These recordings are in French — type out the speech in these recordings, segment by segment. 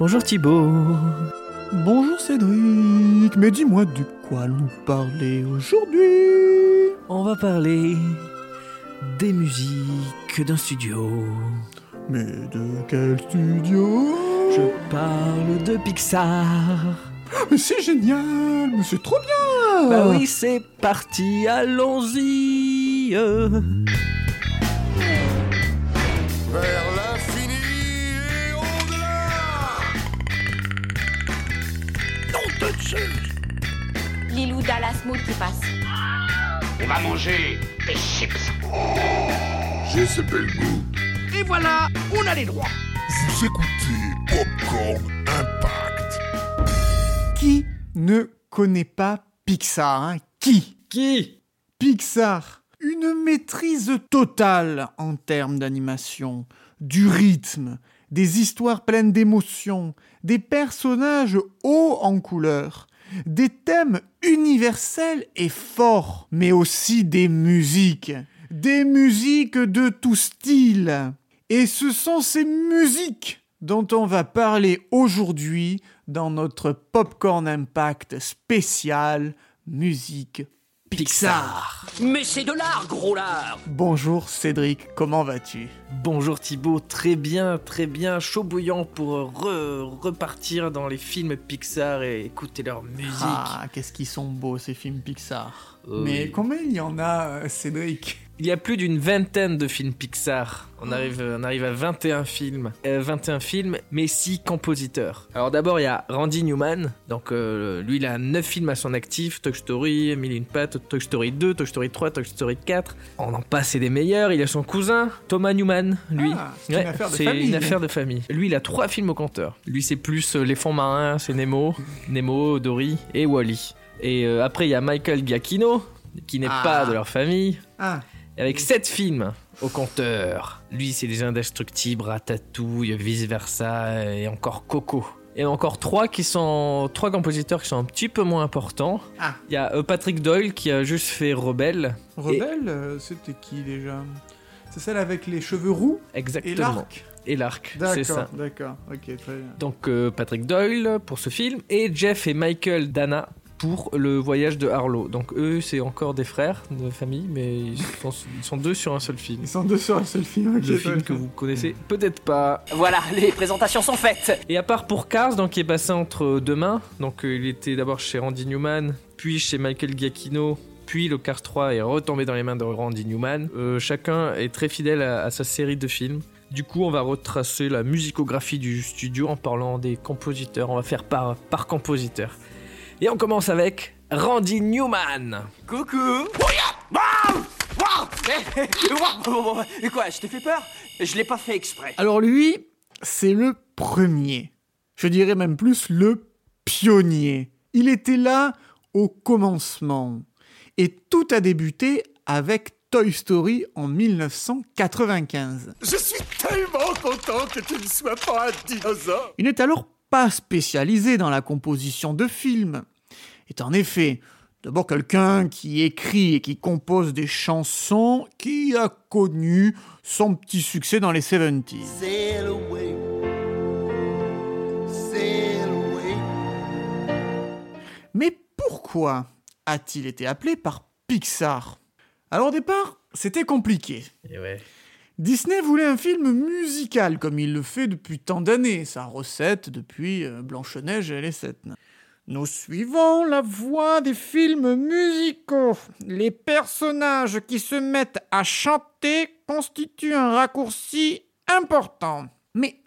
Bonjour Thibaut. Bonjour Cédric, mais dis-moi de quoi nous parler aujourd'hui On va parler des musiques d'un studio. Mais de quel studio? Je parle de Pixar. Mais c'est génial, mais c'est trop bien Bah oui, c'est parti, allons-y. euh. Lilou Dallas Mood qui passe. On va manger des chips. J'ai ce bel goût. Et voilà, on a les droits. Vous écoutez Popcorn Impact. Qui ne connaît pas Pixar hein? Qui? Qui? Pixar Une maîtrise totale en termes d'animation, du rythme, des histoires pleines d'émotions, des personnages hauts en couleur, des thèmes universels et forts, mais aussi des musiques. Des musiques de tout style. Et ce sont ces musiques dont on va parler aujourd'hui dans notre Popcorn Impact spécial musique Pixar. Mais c'est de l'art, gros lard. Bonjour Cédric, comment vas-tu? Bonjour Thibaut, très bien, très bien, chaud bouillant pour re- repartir dans les films Pixar et écouter leur musique. Ah, qu'est-ce qu'ils sont beaux ces films Pixar. Euh, Mais combien il y en a, euh, Cédric? Il y a plus d'une vingtaine de films Pixar. On arrive, on arrive à 21 films. Euh, 21 films, mais 6 compositeurs. Alors d'abord, il y a Randy Newman. Donc euh, lui, il a 9 films à son actif. Toy Story, Mille et une pattes, Toy Story 2, Toy Story 3, Toy Story 4. On en passe et des meilleurs. Il a son cousin, Thomas Newman, lui. Ah, c'est une affaire de famille. une affaire de famille. Lui, il a 3 films au compteur. Lui, c'est plus euh, Les Fonds Marins, c'est Nemo, Nemo, Dory et Wally. Et euh, après, il y a Michael Giacchino, qui n'est Ah. pas de leur famille. Ah, Avec 7 films au compteur. Lui, c'est les indestructibles, Ratatouille, vice versa, et encore Coco. Et encore trois qui sont trois compositeurs qui sont un petit peu moins importants. Ah. Il y a euh, Patrick Doyle qui a juste fait Rebelle. Rebelle, euh, c'était qui déjà? C'est celle avec les cheveux roux et Exactement. l'arc Et l'arc, c'est ça. D'accord, d'accord, ok, très bien. Donc euh, Patrick Doyle pour ce film et Jeff et Michael Dana pour le voyage de Harlow. Donc eux, c'est encore des frères de famille, mais ils sont, ils sont deux sur un seul film. Ils sont deux sur un seul film. ok, Le film que vous connaissez peut-être pas. Voilà, les présentations sont faites. Et à part pour Cars, donc qui est passé entre deux mains, donc euh, il était d'abord chez Randy Newman, puis chez Michael Giacchino, puis le Cars 3 est retombé dans les mains de Randy Newman. Euh, chacun est très fidèle à, à sa série de films. Du coup, on va retracer la musicographie du studio en parlant des compositeurs. On va faire par, par compositeur. Et on commence avec Randy Newman. Coucou. Et quoi, je t'ai fait peur? Je l'ai pas fait exprès. Alors lui, c'est le premier. Je dirais même plus le pionnier. Il était là au commencement. Et tout a débuté avec Toy Story en 1995. Je suis tellement content que tu ne sois pas un dinosaure. Il n'est alors pas spécialisé dans la composition de films. Est en effet d'abord quelqu'un qui écrit et qui compose des chansons qui a connu son petit succès dans les 70s. Sail away. Sail away. Mais pourquoi a-t-il été appelé par Pixar? Alors au départ, c'était compliqué. Et ouais. Disney voulait un film musical comme il le fait depuis tant d'années, sa recette depuis euh, Blanche-Neige et les Sept Nains. Nous suivons la voie des films musicaux. Les personnages qui se mettent à chanter constituent un raccourci important. Mais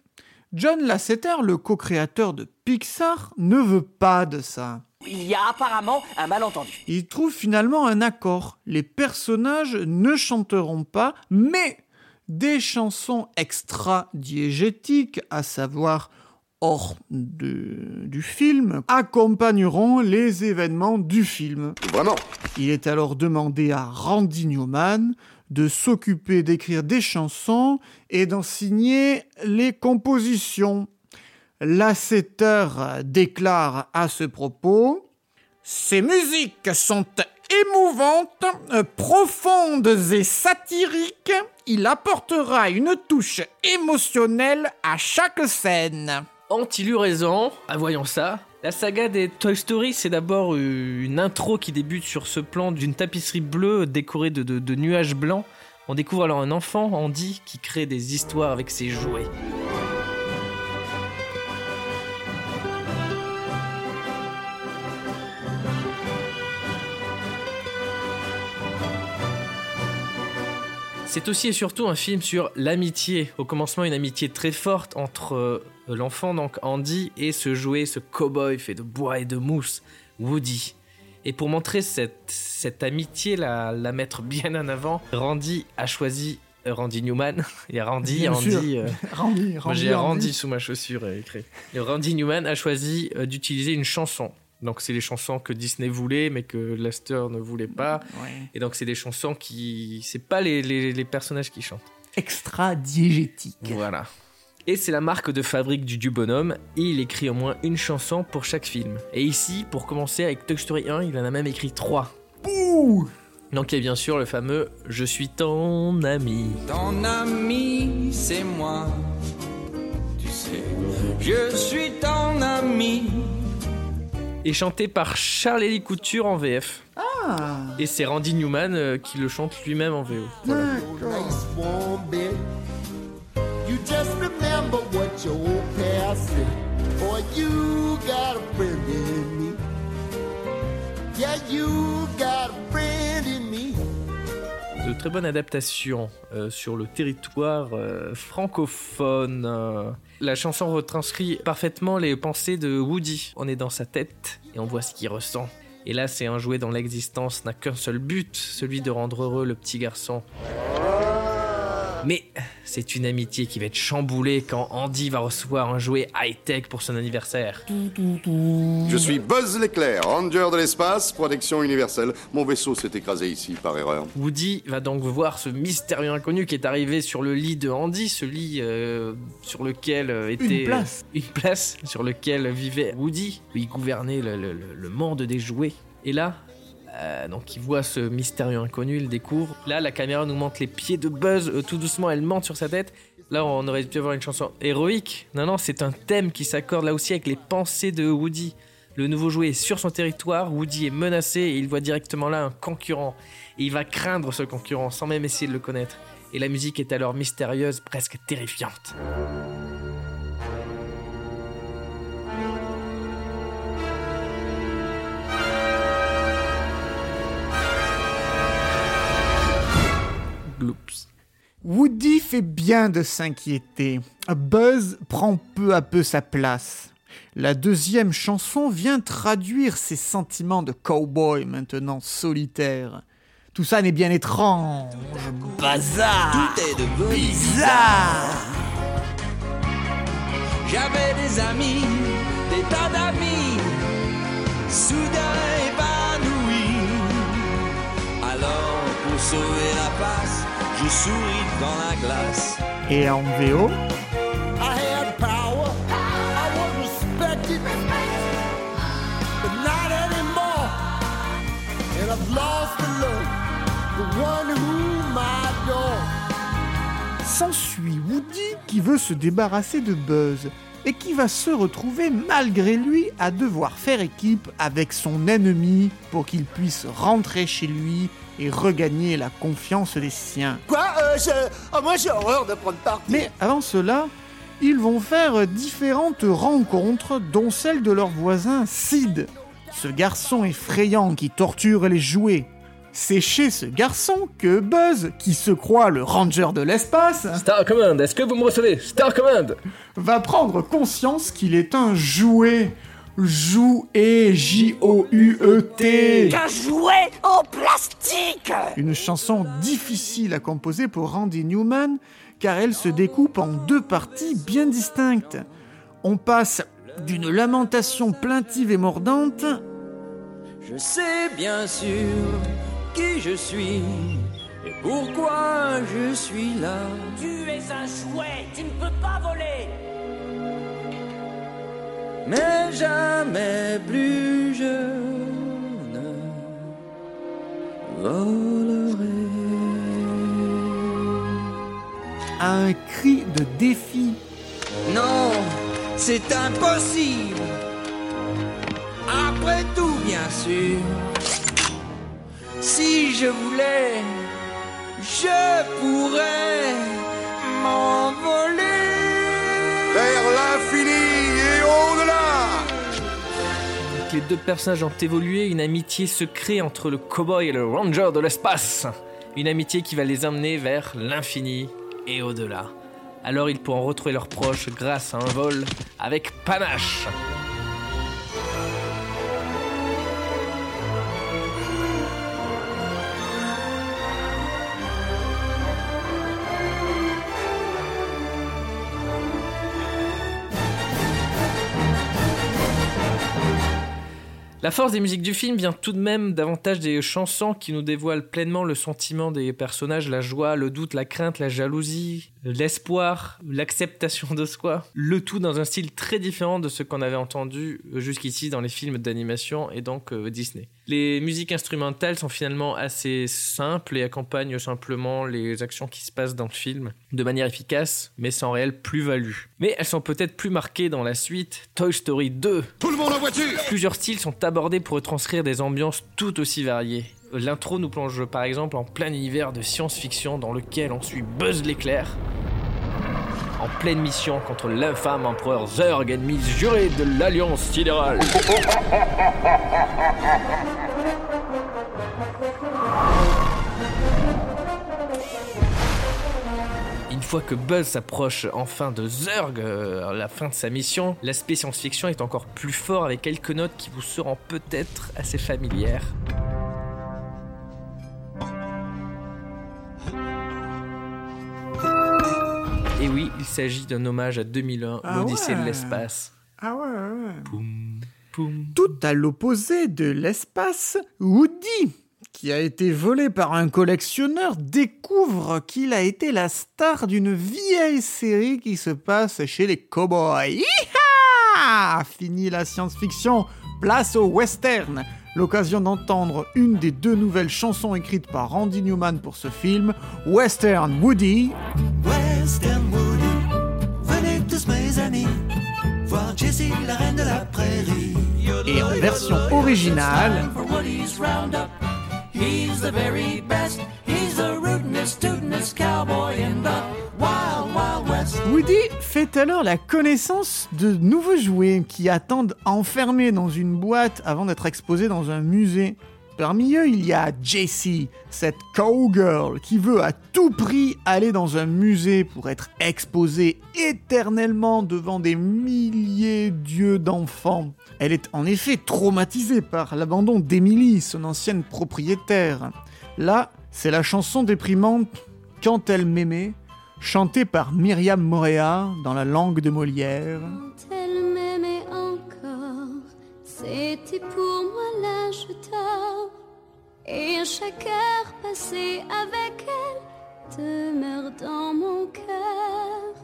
John Lasseter, le co-créateur de Pixar, ne veut pas de ça. Il y a apparemment un malentendu. Il trouve finalement un accord. Les personnages ne chanteront pas, mais des chansons extra-diégétiques, à savoir hors de- du film, accompagneront les événements du film. Vraiment? Il est alors demandé à Randy Newman de s'occuper d'écrire des chansons et d'en signer les compositions. Lasseter déclare à ce propos Ces musiques sont émouvantes, euh, profondes et satiriques. Il apportera une touche émotionnelle à chaque scène. Anti-luraison, à voyant ça, la saga des Toy Story, c'est d'abord une intro qui débute sur ce plan d'une tapisserie bleue décorée de nuages blancs. On découvre alors un enfant, Andy, qui crée des histoires avec ses jouets. C'est aussi et surtout un film sur l'amitié. Au commencement, une amitié très forte entre euh, l'enfant, donc Andy, et ce jouet, ce cow-boy fait de bois et de mousse, Woody. Et pour montrer cette, cette amitié, la, la mettre bien en avant, Randy a choisi euh, Randy Newman. Il y a Randy, Bien. Andy. euh, Randy, Randy, j'ai Randy Randy. sous ma chaussure écrit. Et Randy Newman a choisi d'utiliser une chanson. Donc c'est les chansons que Disney voulait, mais que Lester ne voulait pas. Ouais. Et donc c'est des chansons qui, c'est pas les, les, les personnages qui chantent. Extra diégétique. Voilà. Et c'est la marque de fabrique du, du bonhomme, et il écrit au moins une chanson pour chaque film. Et ici, pour commencer avec Toy Story 1, il en a même écrit trois. Ouh Donc il y a bien sûr le fameux Je suis ton ami. Ton ami, c'est moi. Tu sais, je suis ton ami. Et chanté par Charles-Élie Couture en VF. Ah Et c'est Randy Newman euh, qui le chante lui-même en VO. Voilà. De très bonne adaptation euh, sur le territoire euh, francophone. La chanson retranscrit parfaitement les pensées de Woody. On est dans sa tête et on voit ce qu'il ressent. Et là, c'est un jouet dont l'existence n'a qu'un seul but, celui de rendre heureux le petit garçon. Mais c'est une amitié qui va être chamboulée quand Andy va recevoir un jouet high-tech pour son anniversaire. Je suis Buzz l'éclair, ranger de l'espace, protection universelle. Mon vaisseau s'est écrasé ici par erreur. Woody va donc voir ce mystérieux inconnu qui est arrivé sur le lit de Andy, ce lit euh, sur lequel euh, était Une place. une place sur lequel vivait Woody, il gouvernait le, le- le- le monde des jouets. Et là, euh, donc il voit ce mystérieux inconnu, il découvre. Là, la caméra nous montre les pieds de Buzz, euh, tout doucement, elle monte sur sa tête. Là, on aurait dû avoir une chanson héroïque. Non, non, c'est un thème qui s'accorde là aussi avec les pensées de Woody. Le nouveau jouet est sur son territoire, Woody est menacé et il voit directement là un concurrent. Et il va craindre ce concurrent sans même essayer de le connaître. Et la musique est alors mystérieuse, presque terrifiante. Gloops. Woody fait bien de s'inquiéter. Buzz prend peu à peu sa place. La deuxième chanson vient traduire ses sentiments de cowboy maintenant solitaire. Tout ça n'est bien étrange. Bazar. Tout est devenu Bizarre. J'avais des amis, des tas d'amis, soudain épanouis. Alors, pour sauver la face, je souris dans la glace. Et en VO, I had power, I was respected, but not anymore. And I've lost the love, the one whom I adore. s'ensuit Woody qui veut se débarrasser de Buzz et qui va se retrouver malgré lui à devoir faire équipe avec son ennemi pour qu'il puisse rentrer chez lui et regagner la confiance des siens. Quoi euh, je... oh, Moi j'ai horreur de prendre parti. Mais avant cela, ils vont faire différentes rencontres, dont celle de leur voisin Sid, ce garçon effrayant qui torture les jouets. C'est chez ce garçon que Buzz, qui se croit le ranger de l'espace, Star Command, est-ce que vous me recevez? Star Command va prendre conscience qu'il est un jouet. Jouet, J-O-U-E-T. Un jouet en plastique Une chanson difficile à composer pour Randy Newman car elle se découpe en deux parties bien distinctes. On passe d'une lamentation plaintive et mordante Je sais bien sûr qui je suis et pourquoi je suis là. Tu es un jouet, tu ne peux pas voler Mais jamais plus je ne volerai. à un cri de défi. Non, c'est impossible. Après tout, bien sûr, si je voulais, je pourrais m'envoler. Les deux personnages ont évolué, une amitié se crée entre le cowboy et le ranger de l'espace. Une amitié qui va les emmener vers l'infini et au-delà. Alors ils pourront retrouver leurs proches grâce à un vol avec panache. La force des musiques du film vient tout de même davantage des chansons qui nous dévoilent pleinement le sentiment des personnages, la joie, le doute, la crainte, la jalousie, l'espoir, l'acceptation de soi. Le tout dans un style très différent de ce qu'on avait entendu jusqu'ici dans les films d'animation et donc euh, Disney. Les musiques instrumentales sont finalement assez simples et accompagnent simplement les actions qui se passent dans le film de manière efficace, mais sans réelle plus-value. Mais elles sont peut-être plus marquées dans la suite, Toy Story 2. Tout le monde en voiture Plusieurs styles sont abordés pour retranscrire des ambiances tout aussi variées. L'intro nous plonge par exemple en plein univers de science-fiction dans lequel on suit Buzz l'éclair, en pleine mission contre l'infâme empereur Zurg, ennemi juré de l'Alliance sidérale. Une fois que Buzz s'approche enfin de Zurg, euh, la fin de sa mission, l'aspect science-fiction est encore plus fort avec quelques notes qui vous seront peut-être assez familières. Il s'agit d'un hommage à 2001, Ah l'Odyssée de l'espace. Ah ouais, ouais. Poum, poum. Tout à l'opposé de l'espace, Woody, qui a été volé par un collectionneur, découvre qu'il a été la star d'une vieille série qui se passe chez les cowboys. Hi-ha Fini la science-fiction, place au western. L'occasion d'entendre une des deux nouvelles chansons écrites par Randy Newman pour ce film, Western Woody, Western Jessie, la reine de la prairie. et en version originale, For Woody's Roundup, he's the very best. He's the rootinest, tootinest cowboy in the Wild Wild West. Woody fait alors la connaissance de nouveaux jouets qui attendent enfermés dans une boîte avant d'être exposés dans un musée. Parmi eux, il y a Jessie, cette cowgirl qui veut à tout prix aller dans un musée pour être exposée éternellement devant des milliers d'yeux d'enfants. Elle est en effet traumatisée par l'abandon d'Emily, son ancienne propriétaire. Là, c'est la chanson déprimante Quand elle m'aimait, chantée par Myriam Moréa dans la langue de Molière. Et chaque heure passée avec elle demeure dans mon cœur.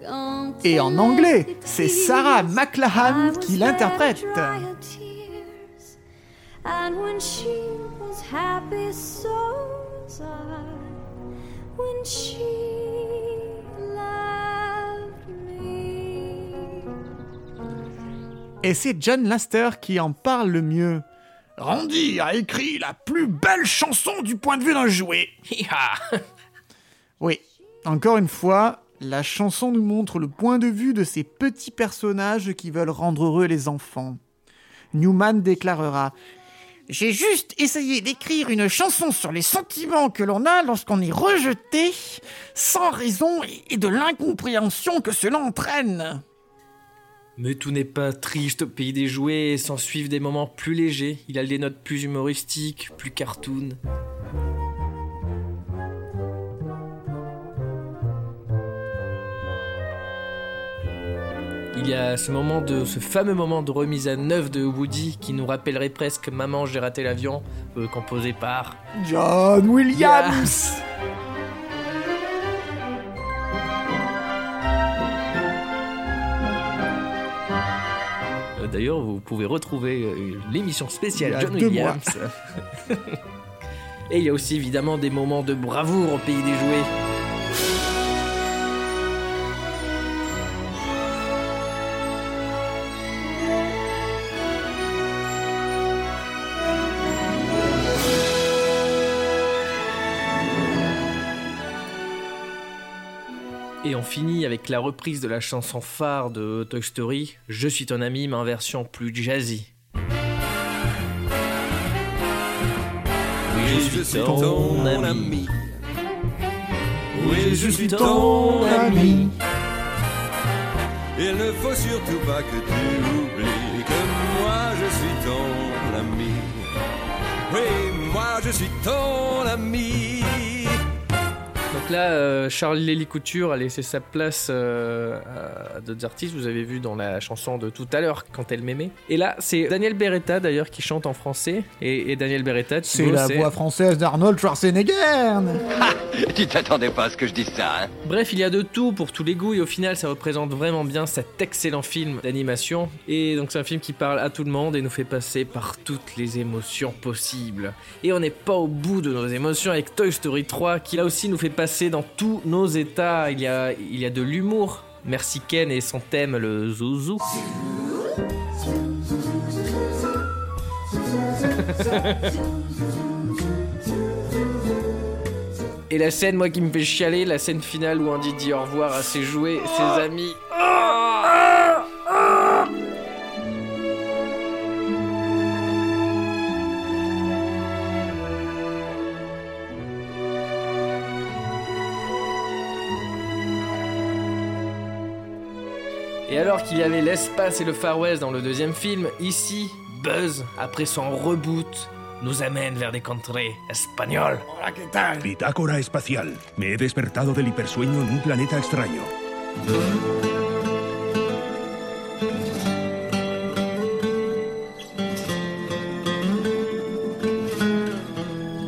Quand Et en anglais, c'est Sarah McLachlan qui l'interprète. to dry her tears. And when she was happy, so was I. When she Et c'est John Laster qui en parle le mieux. Randy a écrit la plus belle chanson du point de vue d'un jouet. Hi-ha Oui, encore une fois, la chanson nous montre le point de vue de ces petits personnages qui veulent rendre heureux les enfants. Newman déclarera J'ai juste essayé d'écrire une chanson sur les sentiments que l'on a lorsqu'on est rejeté, sans raison et de l'incompréhension que cela entraîne. Mais tout n'est pas triste au pays des jouets, et s'en suivent des moments plus légers. Il a des notes plus humoristiques, plus cartoon. Il y a ce moment de, ce fameux moment de remise à neuf de Woody qui nous rappellerait presque Maman j'ai raté l'avion, euh, composé par John Williams Euh, D'ailleurs, vous pouvez retrouver euh, l'émission spéciale John Williams. Et il y a aussi évidemment des moments de bravoure au pays des jouets. Avec la reprise de la chanson phare de Toy Story, Je suis ton ami, mais en version plus jazzy. Oui, je suis ton ami. Oui, je suis ton ami. Il ne faut surtout pas que tu oublies que moi je suis ton ami. Oui, moi je suis ton ami. Donc là, euh, Charles Lély Couture a laissé sa place euh, à d'autres artistes. Vous avez vu dans la chanson de tout à l'heure, quand elle m'aimait. Et là, c'est Daniel Beretta d'ailleurs qui chante en français. Et, et Daniel Beretta, C'est Thibaut, la voix française d'Arnold Schwarzenegger. Tu t'attendais pas à ce que je dise ça, hein Bref, il y a de tout pour tous les goûts et au final, ça représente vraiment bien cet excellent film d'animation. Et donc, c'est un film qui parle à tout le monde et nous fait passer par toutes les émotions possibles. Et on n'est pas au bout de nos émotions avec Toy Story 3 qui là aussi nous fait passer dans tous nos états. Il y a, il y a de l'humour. Merci Ken et son thème, le zouzou. Et la scène, moi, qui me fait chialer, la scène finale où Andy dit au revoir à ses jouets, ses amis. Et alors qu'il y avait l'espace et le Far West dans le deuxième film, ici, Buzz, après son reboot, nous amène vers des contrées espagnoles. Bitácora espacial. Me he despertado del hipersueño en un planeta extraño.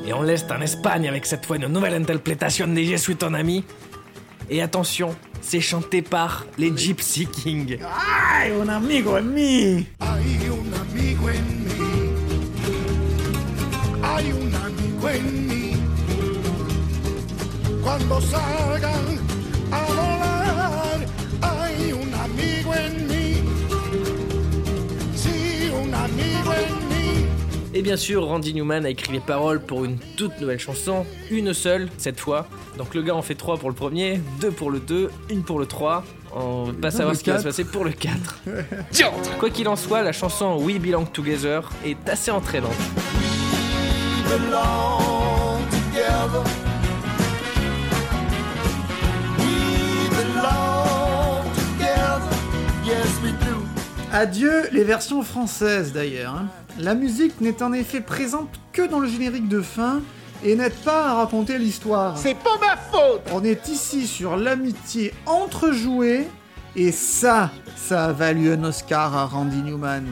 Et on l'est en Espagne avec cette fois une nouvelle interprétation de Je suis ton ami. Et attention, c'est chanté par les Gypsy Kings. Ay, un amigo en mí. Hay un amigo en mí. Hay un amigo en mí. Cuando salgan Et bien sûr, Randy Newman a écrit les paroles pour une toute nouvelle chanson, une seule cette fois. Donc le gars en fait trois pour le premier, deux pour le 2, une pour le 3. On va pas savoir ce qui va se passer pour le 4. Quoi qu'il en soit, la chanson We Belong Together est assez entraînante. belong together. Adieu les versions françaises d'ailleurs. hein. La musique n'est en effet présente que dans le générique de fin et n'aide pas à raconter l'histoire. C'est pas ma faute. On est ici sur l'amitié entre jouets et ça, ça a valu un Oscar à Randy Newman.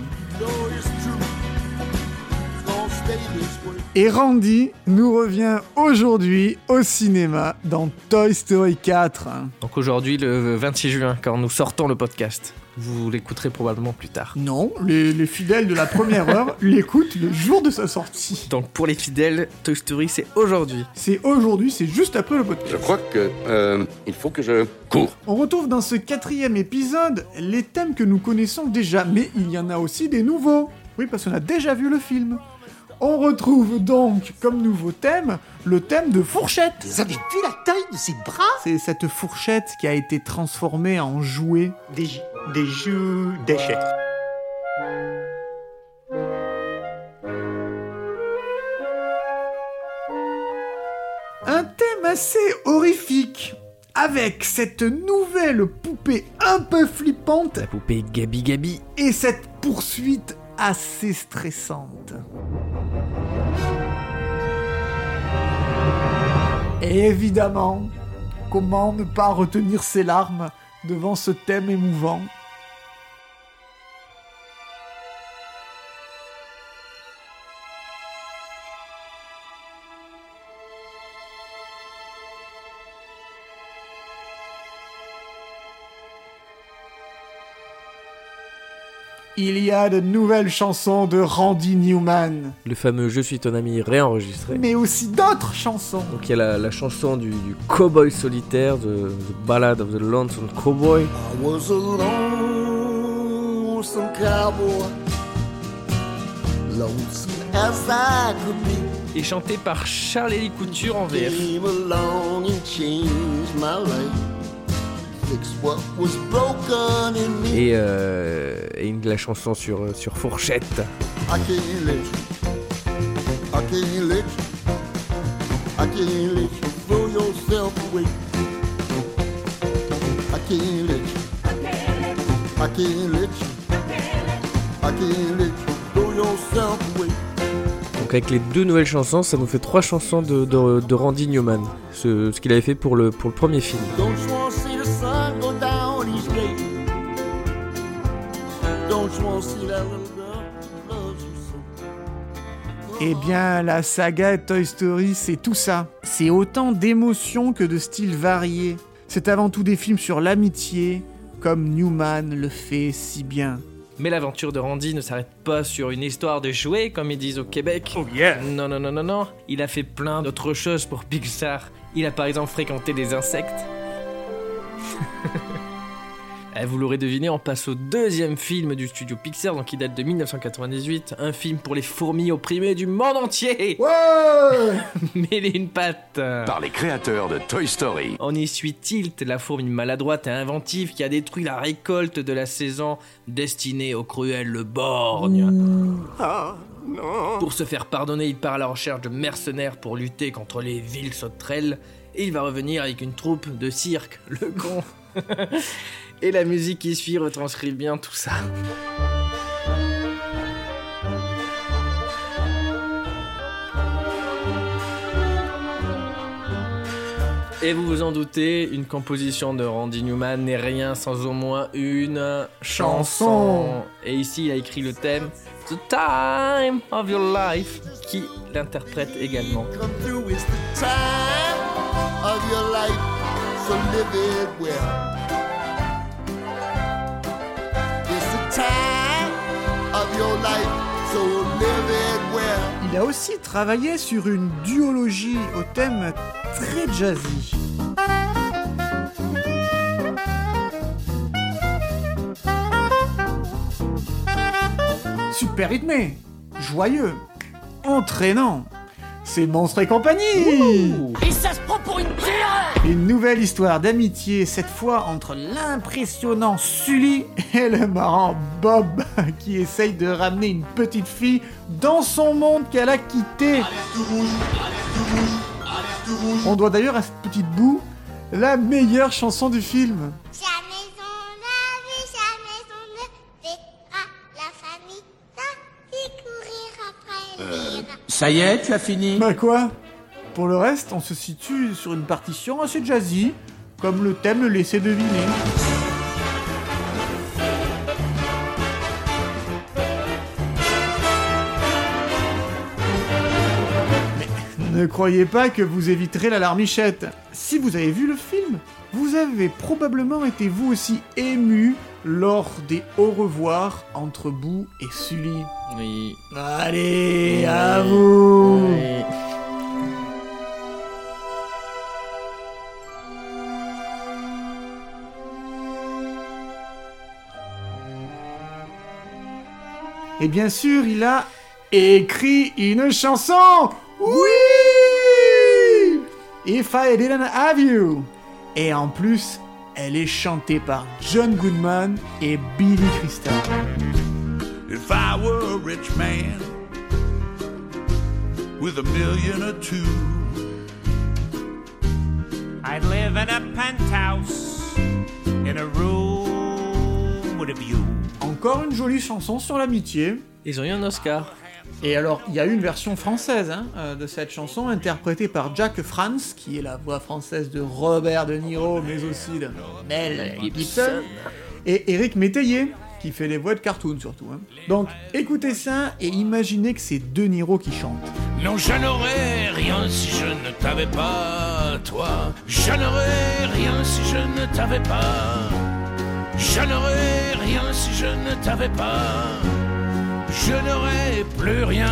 Et Randy nous revient aujourd'hui au cinéma dans Toy Story 4. Donc aujourd'hui, le 26 juin, quand nous sortons le podcast. Vous l'écouterez probablement plus tard. Non, les, les fidèles de la première heure l'écoutent le jour de sa sortie. Donc pour les fidèles, Toy Story c'est aujourd'hui. C'est aujourd'hui, c'est juste après le podcast. Je crois que euh, il faut que je cours. On retrouve dans ce quatrième épisode les thèmes que nous connaissons déjà, mais il y en a aussi des nouveaux. Oui, parce qu'on a déjà vu le film. On retrouve donc comme nouveau thème le thème de fourchette. Vous avez vu la taille de ses bras? C'est cette fourchette qui a été transformée en jouet. Des, des jeux d'échecs. Un thème assez horrifique, avec cette nouvelle poupée un peu flippante La poupée Gabi Gabi. et cette poursuite assez stressante. Et évidemment, comment ne pas retenir ses larmes devant ce thème émouvant? Il y a de nouvelles chansons de Randy Newman, Le fameux Je suis ton ami réenregistré. mais aussi d'autres chansons. Donc il y a la, la chanson du, du cowboy solitaire, de The Ballad of the Lonesome Cowboy. I was a lonesome cowboy, lonesome as I could be. Et chanté par Charles Couture en VF. Et, euh, et une- la chanson sur, sur Fourchette. Donc avec les deux nouvelles chansons, ça nous fait trois chansons de, de, de Randy Newman. Ce, ce qu'il avait fait pour le, pour le premier film. Eh bien, la saga Toy Story, c'est tout ça. C'est autant d'émotions que de styles variés. C'est avant tout des films sur l'amitié, comme Newman le fait si bien. Mais l'aventure de Randy ne s'arrête pas sur une histoire de jouets, comme ils disent au Québec. Oh yeah Non, non, non, non, non. Il a fait plein d'autres choses pour Pixar. Il a par exemple fréquenté des insectes. Eh, Vous l'aurez deviné, on passe au deuxième film du studio Pixar, donc qui date de 1998, un film pour les fourmis opprimées du monde entier. Ouais Mêlé une patte. Par les créateurs de Toy Story. On y suit Tilt, la fourmi maladroite et inventive qui a détruit la récolte de la saison destinée au cruel le borgne. Pour se faire pardonner, il part à la recherche de mercenaires pour lutter contre les villes sauterelles et il va revenir avec une troupe de cirque, le con. et la musique qui suit retranscrit bien tout ça. Et vous vous en doutez, une composition de Randy Newman n'est rien sans au moins une chanson. Et ici, il a écrit le thème The Time of Your Life, qui l'interprète également. Time of your life. Il a aussi travaillé sur une duologie au thème très jazzy. Super rythmé, joyeux, entraînant. C'est Monstre et compagnie Et ça se prend pour une terre Une nouvelle histoire d'amitié, cette fois entre l'impressionnant Sully et le marrant Bob, qui essaye de ramener une petite fille dans son monde qu'elle a quitté. On doit d'ailleurs à cette petite boue la meilleure chanson du film. Jamais on a vu, jamais on ne verra la famille courir après rats. Ça y est, tu as fini Bah quoi? Pour le reste, on se situe sur une partition assez jazzy, comme le thème le laissait deviner. Mais ne croyez pas que vous éviterez la larmichette. Si vous avez vu le film, vous avez probablement été vous aussi ému lors des au revoir entre Boo et Sully. Oui. Allez, à vous. Et bien sûr, il a écrit une chanson. Oui. If I Didn't Have You. Et en plus, elle est chantée par John Goodman et Billy Crystal. If I were a rich man with a million or two, I'd live in a penthouse in a room with a view. Encore une jolie chanson sur l'amitié. Ils ont eu un Oscar. Et alors, il y a une version française hein, euh, de cette chanson, interprétée par Jack Franz, qui est la voix française de Robert De Niro, mais aussi de Mel Gibson, et Eric Métayer, qui fait les voix de cartoon surtout. hein. Donc, écoutez ça et imaginez que c'est De Niro qui chante. non, je n'aurais rien si je ne t'avais pas, toi. Je n'aurais rien si je ne t'avais pas. Je n'aurais rien si je ne t'avais pas. Je n'aurais plus rien.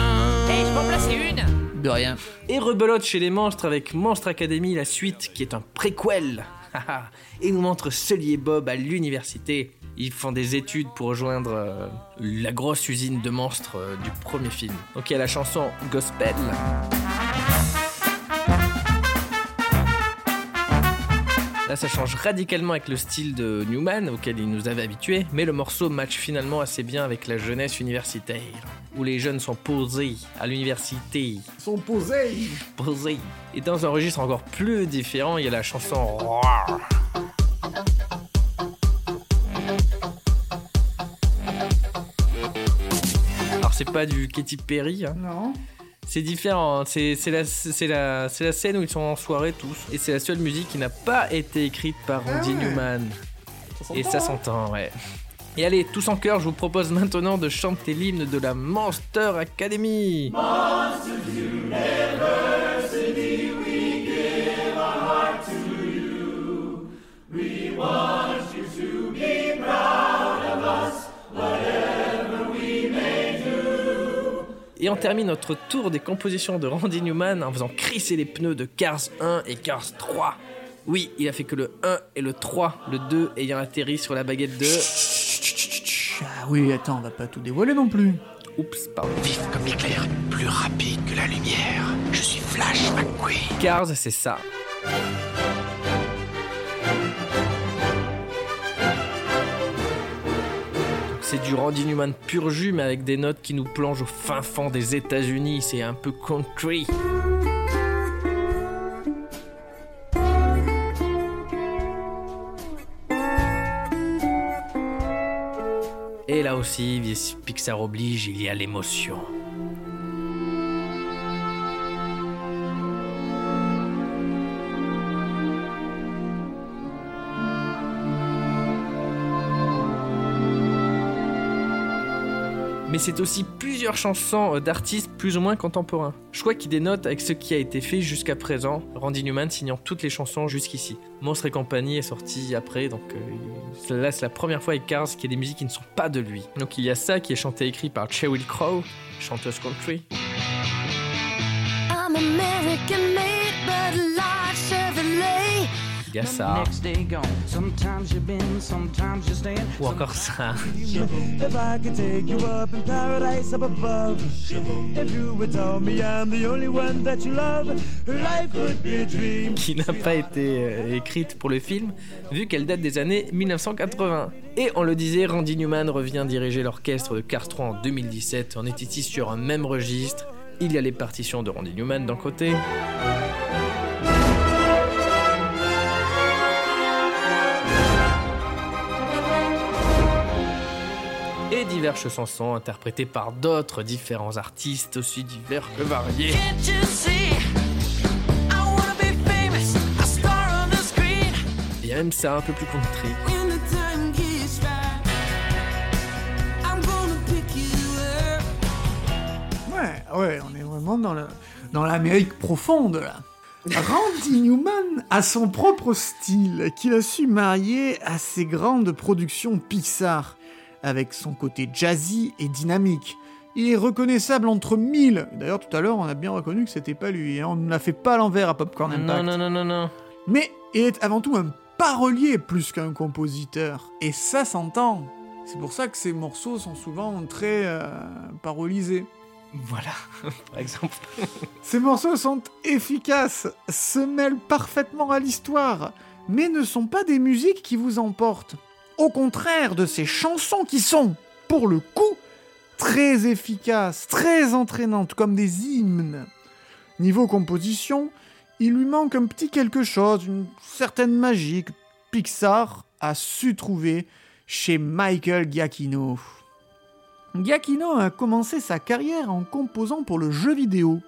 Et je peux en placer une De rien. Et rebelote chez les monstres avec Monstre Academy, la suite, qui est un préquel. Et nous montre Sully et Bob à l'université. Ils font des études pour rejoindre euh, la grosse usine de monstres euh, du premier film. Donc il y a la chanson Gospel. Là, ça change radicalement avec le style de Newman auquel il nous avait habitués, mais le morceau match finalement assez bien avec la jeunesse universitaire, où les jeunes sont posés à l'université. Sont posés Posés. Et dans un registre encore plus différent, il y a la chanson Roar. Alors, c'est pas du Katy Perry, hein? Non. C'est différent, c'est c'est la, c'est la, c'est la scène où ils sont en soirée tous. Et c'est la seule musique qui n'a pas été écrite par Randy Ah ouais. Newman. Ça Et ça hein. s'entend, ouais. Et allez, tous en chœur, je vous propose maintenant de chanter l'hymne de la Monster Academy. Et on termine notre tour des compositions de Randy Newman en faisant crisser les pneus de Cars 1 et Cars 3. Oui, il a fait que le 1 et le 3, le 2 ayant atterri sur la baguette de... Ah oui, attends, on va pas tout dévoiler non plus. Oups, pardon. Vif comme l'éclair, plus rapide que la lumière. Je suis Flash McQueen. Cars, c'est ça. C'est du Randy Newman pur jus, mais avec des notes qui nous plongent au fin fond des États-Unis. C'est un peu country. Et là aussi, Pixar oblige, il y a l'émotion. Mais c'est aussi plusieurs chansons euh, d'artistes plus ou moins contemporains. Choix qui dénote avec ce qui a été fait jusqu'à présent, Randy Newman signant toutes les chansons jusqu'ici. Monstre et compagnie est sorti après, donc euh, là c'est la première fois avec Cars qu'il y a des musiques qui ne sont pas de lui. Donc il y a ça qui est chanté et écrit par Cheryl Crow, chanteuse country. I'm American you're staying. Ou encore ça. Qui n'a pas été euh, écrite pour le film, vu qu'elle date des années 1980. Et on le disait, Randy Newman revient diriger l'orchestre de Cars 3 en 2017. On est ici sur un même registre. Il y a les partitions de Randy Newman d'un côté. Et diverses chansons interprétées par d'autres différents artistes aussi divers que variés. A même ça un peu plus country. Ouais, ouais, on est vraiment dans le- dans l'Amérique profonde là. Randy Newman a son propre style qu'il a su marier à ses grandes productions Pixar, avec son côté jazzy et dynamique. Il est reconnaissable entre mille. D'ailleurs, tout à l'heure, on a bien reconnu que c'était pas lui. hein. On ne l'a fait pas à l'envers à Popcorn Impact. Non, non, non, non, non. Mais il est avant tout un parolier plus qu'un compositeur. Et ça s'entend. C'est pour ça que ces morceaux sont souvent très euh, parolisés. Voilà, par exemple. Ces morceaux sont efficaces, se mêlent parfaitement à l'histoire, mais ne sont pas des musiques qui vous emportent. Au contraire de ces chansons qui sont, pour le coup, très efficaces, très entraînantes, comme des hymnes. Niveau composition, il lui manque un petit quelque chose, une certaine magie que Pixar a su trouver chez Michael Giacchino. Giacchino a commencé sa carrière en composant pour le jeu vidéo.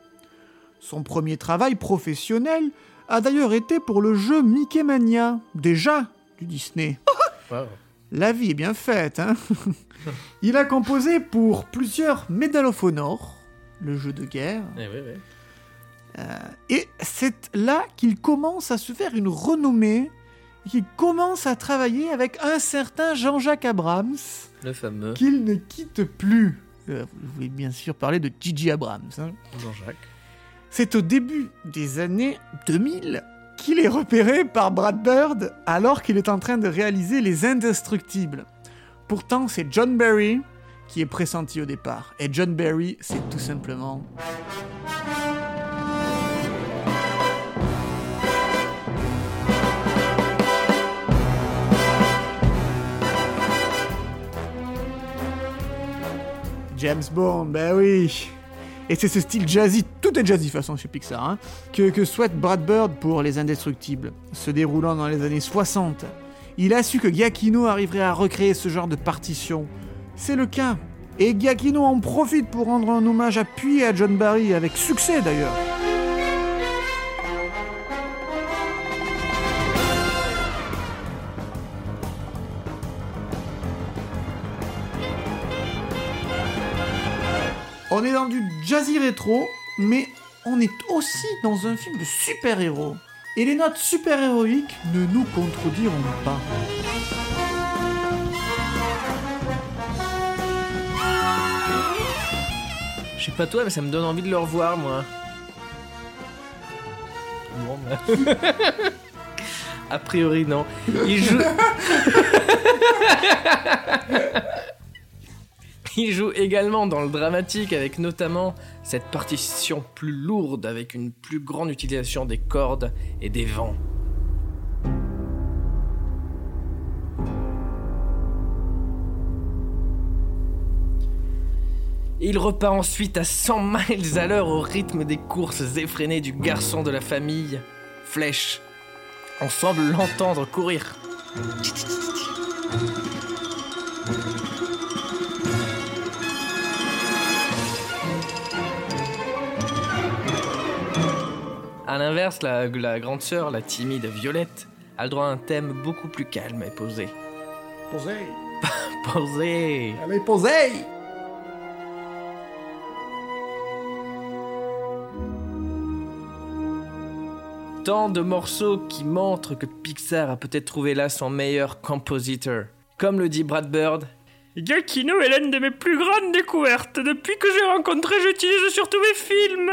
Son premier travail professionnel a d'ailleurs été pour le jeu Mickey Mania, déjà du Disney. Wow. La vie est bien faite, hein Il a composé pour plusieurs Medal of Honor, le jeu de guerre, Eh oui, oui. euh, et c'est là qu'il commence à se faire une renommée, qu'il commence à travailler avec un certain Jean-Jacques Abrams, Le fameux qu'il ne quitte plus. Euh, vous voulez bien sûr parler de Gigi Abrams. hein. Jean-Jacques. C'est au début des années 2000 il est repéré par Brad Bird alors qu'il est en train de réaliser Les Indestructibles. Pourtant, c'est John Barry qui est pressenti au départ. Et John Barry, c'est tout simplement... James Bond, ben oui et c'est ce style jazzy, tout est jazzy de façon chez Pixar, hein, que, que souhaite Brad Bird pour Les Indestructibles, se déroulant dans les années 60. Il a su que Giacchino arriverait à recréer ce genre de partition. C'est le cas. Et Giacchino en profite pour rendre un hommage appuyé à John Barry, avec succès d'ailleurs. Dans du jazzy rétro, mais on est aussi dans un film de super-héros. Et les notes super-héroïques ne nous contrediront pas. Je sais pas toi, mais ça me donne envie de le revoir, moi. Bon, bah. A priori, non. Il joue. Il joue également dans le dramatique avec notamment cette partition plus lourde avec une plus grande utilisation des cordes et des vents. Il repart ensuite à 100 miles à l'heure au rythme des courses effrénées du garçon de la famille, Flèche. On semble l'entendre courir. A l'inverse, la, la grande sœur, la timide Violette, a le droit à un thème beaucoup plus calme et posé. Posé. Posé Allez, posé Tant de morceaux qui montrent que Pixar a peut-être trouvé là son meilleur compositeur. Comme le dit Brad Bird, Giacchino est l'une de mes plus grandes découvertes. Depuis que j'ai rencontré, j'utilise sur tous mes films.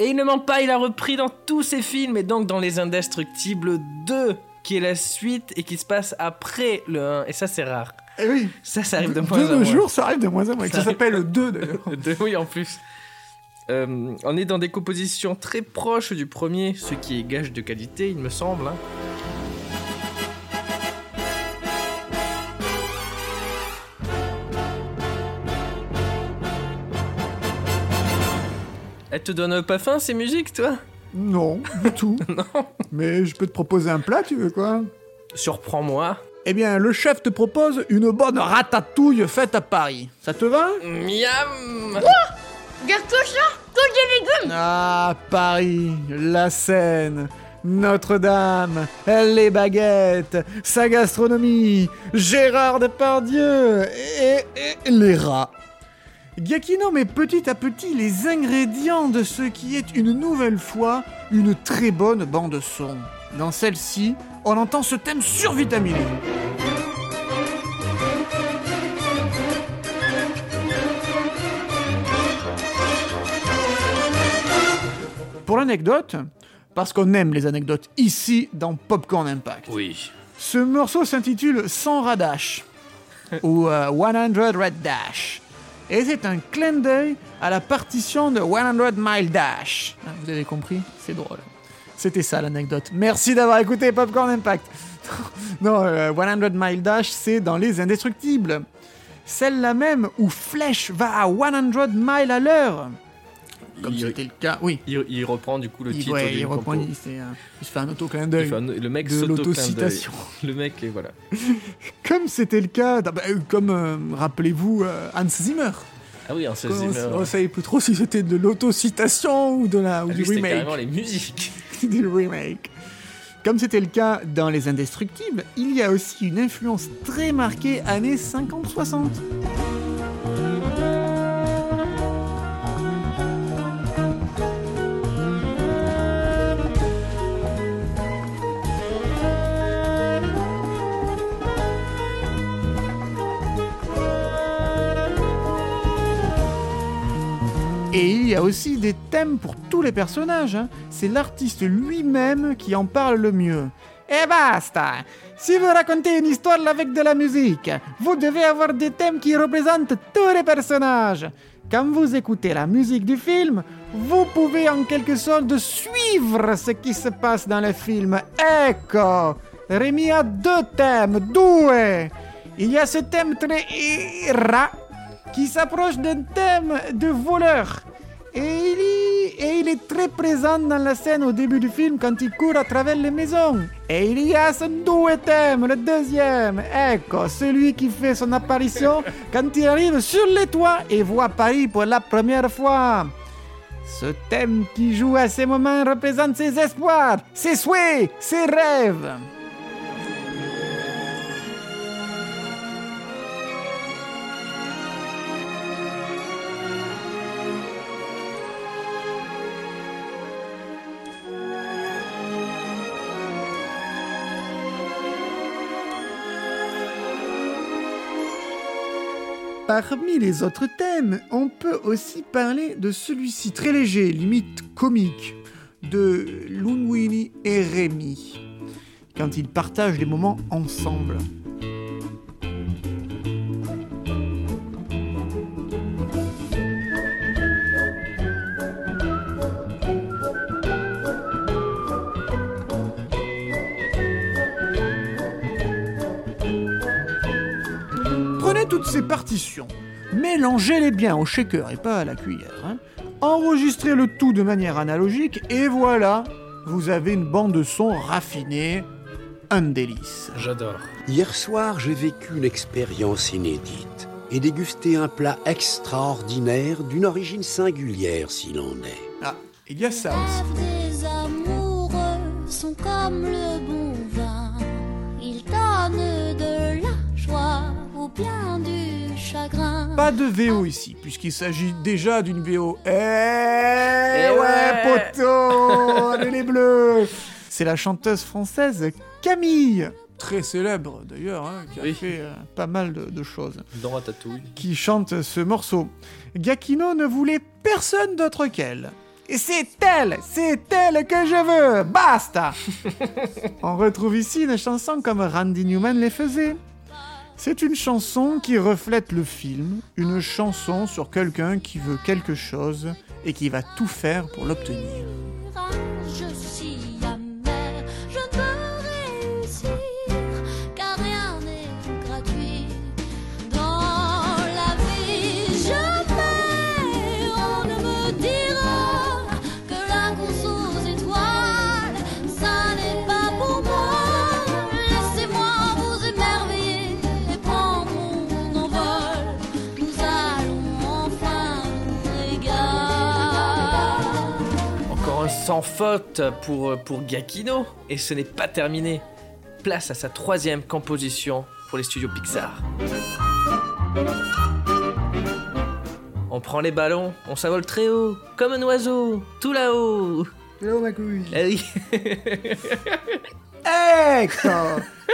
Et il ne ment pas, il a repris dans tous ses films, et donc dans Les Indestructibles 2, qui est la suite et qui se passe après le 1. Et ça, c'est rare. Eh oui. Ça, ça arrive de moins De en nos moins. jours, ça arrive de moins en moins. Ça Ça s'appelle le 2 d'ailleurs. De- oui, en plus. Euh, on est dans des compositions très proches du premier, ce qui est gage de qualité, il me semble. hein. Elle te donne pas faim ces musiques, toi? Non, du tout. Mais je peux te proposer un plat, tu veux quoi? Surprends-moi. Eh bien, le chef te propose une bonne ratatouille faite à Paris. Ça te va? Miam Garde tout ça, tous des légumes? Ah, Paris, la Seine, Notre-Dame, les baguettes, sa gastronomie, Gérard Depardieu et, et les rats. Giacchino met petit à petit les ingrédients de ce qui est une nouvelle fois une très bonne bande son. Dans celle-ci, on entend ce thème survitaminé. Pour l'anecdote, parce qu'on aime les anecdotes ici dans Popcorn Impact. Oui. Ce morceau s'intitule 100 Radash ou euh, 100 Red Dash. Et c'est un clin d'œil à la partition de 100 Mile Dash. Ah, Vous avez compris C'est drôle. C'était ça l'anecdote. Merci d'avoir écouté Popcorn Impact. non, euh, 100 Mile Dash, c'est dans Les Indestructibles. Celle-là même où Flèche va à 100 miles à l'heure. Comme c'était le cas, oui. Il, il reprend du coup le Il, titre ouais, du il reprend, il, fait un- il se fait un auto-clin Il d'œil. le mec de l'autocitation. Le mec, et voilà. Comme c'était le cas, bah, euh, comme euh, rappelez-vous euh, Hans Zimmer. Ah oui, un Quand on, Zimmer. on savait plus trop si c'était de l'autocitation ou de la ou Ah, du lui, c'était remake. carrément les musiques. du remake. Comme c'était le cas dans Les Indestructibles, il y a aussi une influence très marquée années 50-60. Et il y a aussi des thèmes pour tous les personnages. hein. C'est l'artiste lui-même qui en parle le mieux. Et basta Si vous racontez une histoire avec de la musique, vous devez avoir des thèmes qui représentent tous les personnages. Quand vous écoutez la musique du film, vous pouvez en quelque sorte suivre ce qui se passe dans le film. Ecco Rémi a deux thèmes, deux Il y a ce thème très qui s'approche d'un thème de voleur. Et il, est très présent dans la scène au début du film quand il court à travers les maisons. Et il y a ce doué thème, le deuxième. Ecco, celui qui fait son apparition quand il arrive sur les toits et voit Paris pour la première fois. Ce thème qui joue à ces moments représente ses espoirs, ses souhaits, ses rêves. Parmi les autres thèmes, on peut aussi parler de celui-ci très léger, limite comique, de Lunwini et Rémi, quand ils partagent des moments ensemble. Toutes ces partitions, mélangez-les bien au shaker et pas à la cuillère. hein. Enregistrez le tout de manière analogique et voilà, vous avez une bande de son raffinée, un délice. J'adore. Hier soir, j'ai vécu une expérience inédite et dégusté un plat extraordinaire d'une origine singulière s'il en est. Ah, il y a ça aussi. Les amoureux sont comme le Pas de VO ici, puisqu'il s'agit déjà d'une VO. Eh, Eh ouais, ouais. poteau Allez les bleus C'est la chanteuse française Camille, très célèbre d'ailleurs, hein, qui a fait euh, pas mal de, de choses, Dans Ratatouille. qui chante ce morceau. Gakino ne voulait personne d'autre qu'elle. Et c'est elle, c'est elle que je veux, basta On retrouve ici une chanson comme Randy Newman les faisait. C'est une chanson qui reflète le film, une chanson sur quelqu'un qui veut quelque chose et qui va tout faire pour l'obtenir. Sans faute pour, pour Gakino. Et ce n'est pas terminé. Place à sa troisième composition pour les studios Pixar. On prend les ballons, on s'envole très haut, comme un oiseau, tout là-haut. Là-haut, ma couille. Ah oui. Ecco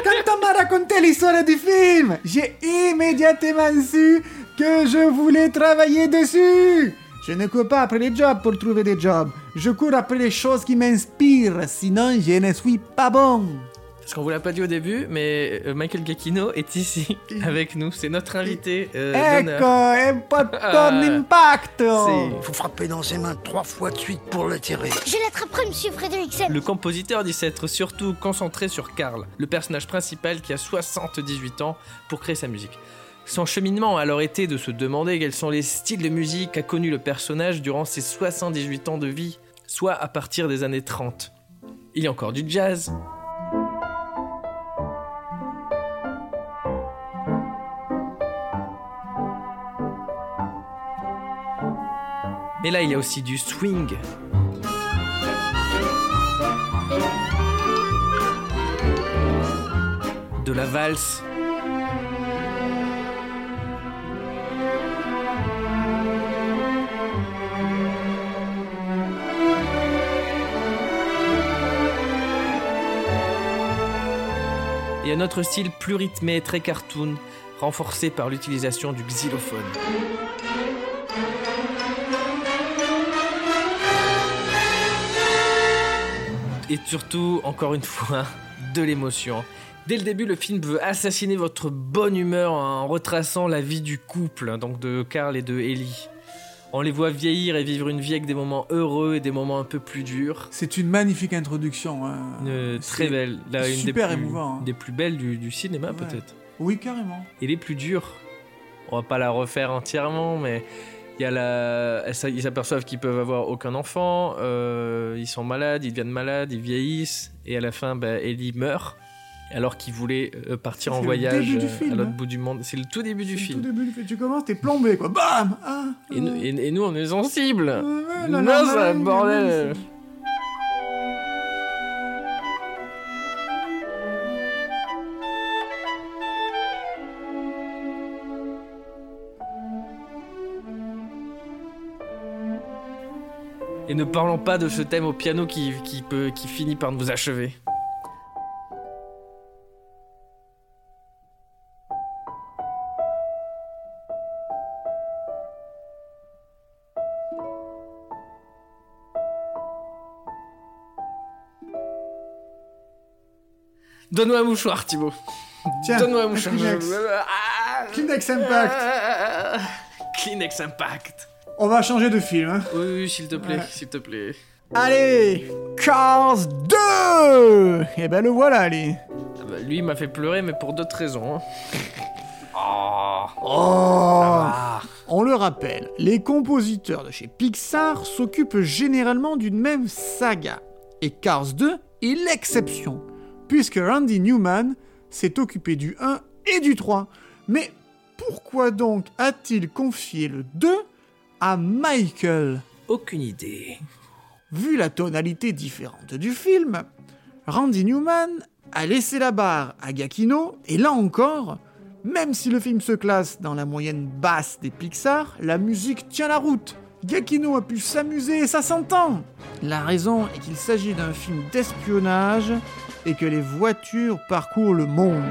Quand on m'a raconté l'histoire du film, j'ai immédiatement su que je voulais travailler dessus Je ne cours pas après les jobs pour trouver des jobs. Je cours après les choses qui m'inspirent, sinon je ne suis pas bon. Parce qu'on vous l'a pas dit au début, mais euh, Michael Giacchino est ici avec nous. C'est notre invité euh, Ecco, popcorn Ah, impacto c'est- Faut frapper dans ses mains trois fois de suite pour le tirer. Je l'attraperai, monsieur Frédéricsen. Le compositeur dit s'être surtout concentré sur Karl, le personnage principal qui a 78 ans pour créer sa musique. Son cheminement a alors été de se demander quels sont les styles de musique qu'a connu le personnage durant ses 78 ans de vie, soit à partir des années 30. Il y a encore du jazz, mais là il y a aussi du swing, de la valse, et un autre style plus rythmé, très cartoon, renforcé par l'utilisation du xylophone. Et surtout, encore une fois, de l'émotion. Dès le début, le film veut assassiner votre bonne humeur en retraçant la vie du couple, donc de Carl et de Ellie. On les voit vieillir et vivre une vie avec des moments heureux et des moments un peu plus durs. C'est une magnifique introduction. hein. Euh, très belle. Là, une super des plus, émouvant, hein. des plus belles du, du cinéma, peut-être. Oui, carrément. Et les plus dures, On va pas la refaire entièrement, mais il y a la... ils s'aperçoivent qu'ils peuvent avoir aucun enfant, euh, ils sont malades, ils deviennent malades, ils vieillissent, et à la fin, bah, Ellie meurt, alors qu'il voulait euh, partir en voyage euh, à l'autre bout du monde. C'est le tout début du film. tout début du film, tu commences, t'es plombé, quoi. Bam ah, Et, nous, et- et nous, on est sensibles. là, non, là, un bordel. Et ne parlons pas de ce thème au piano qui, qui, peut, qui finit par nous achever. Donne-moi un mouchoir, Thibaut. Tiens, Donne-moi un mouchoir. Kleenex. Kleenex Impact. Kleenex Impact. On va changer de film, hein. Oui, oui, s'il te plaît, Ouais. s'il te plaît. Allez Cars 2 Eh ben le voilà, allez. Ah bah, lui, il m'a fait pleurer, mais pour d'autres raisons. hein. Oh. Oh On le rappelle, les compositeurs de chez Pixar s'occupent généralement d'une même saga. Et Cars 2 est l'exception, puisque Randy Newman s'est occupé du 1 et du 3. Mais pourquoi donc a-t-il confié le 2 à Michael? Aucune idée. Vu la tonalité différente du film, Randy Newman a laissé la barre à Giacchino, et là encore, même si le film se classe dans la moyenne basse des Pixar, la musique tient la route. Giacchino a pu s'amuser et ça s'entend. La raison est qu'il s'agit d'un film d'espionnage et que les voitures parcourent le monde.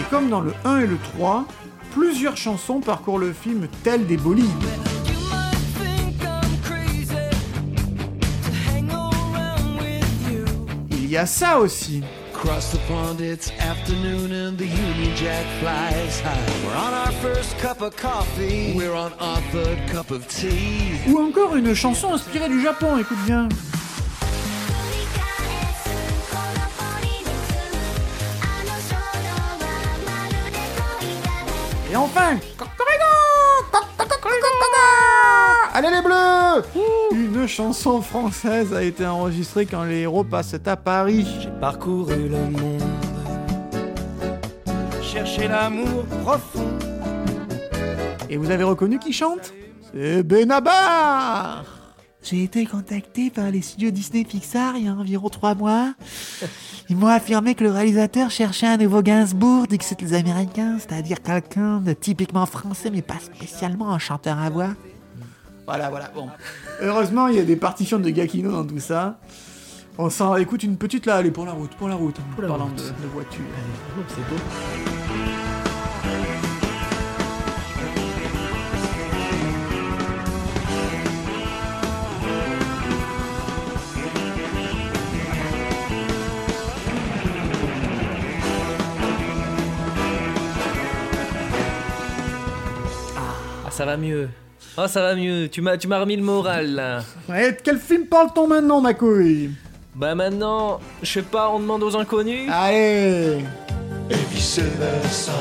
Et comme dans le 1 et le 3, plusieurs chansons parcourent le film telles des bolides. Il y a ça aussi. Across the pond, it's afternoon and the Union Jack flies high. We're on our first cup of coffee. We're on our third cup of tea. Ou encore une chanson inspirée du Japon, écoute bien. Et enfin, Allez les bleus Une chanson française a été enregistrée quand les héros passent à Paris. J'ai parcouru le monde. Chercher l'amour profond. Et vous avez reconnu qui chante? C'est Benabar J'ai été contacté par les studios Disney Pixar il y a environ trois mois. Ils m'ont affirmé que le réalisateur cherchait un nouveau Gainsbourg, dit que c'était les Américains, c'est-à-dire quelqu'un de typiquement français, mais pas spécialement un chanteur à voix. Voilà, voilà, bon. Heureusement, il y a des partitions de Gakino dans tout ça. On s'en écoute une petite là, allez, pour la route, pour la route, en la parlant route. de, de voiture. c'est beau. Ah, ça va mieux. Oh, ça va mieux. Tu m'as, tu m'as remis le moral là. Ouais, de quel film parle-t-on maintenant, ma couille? Bah maintenant, je sais pas, on demande aux inconnus. Allez Et vice versa.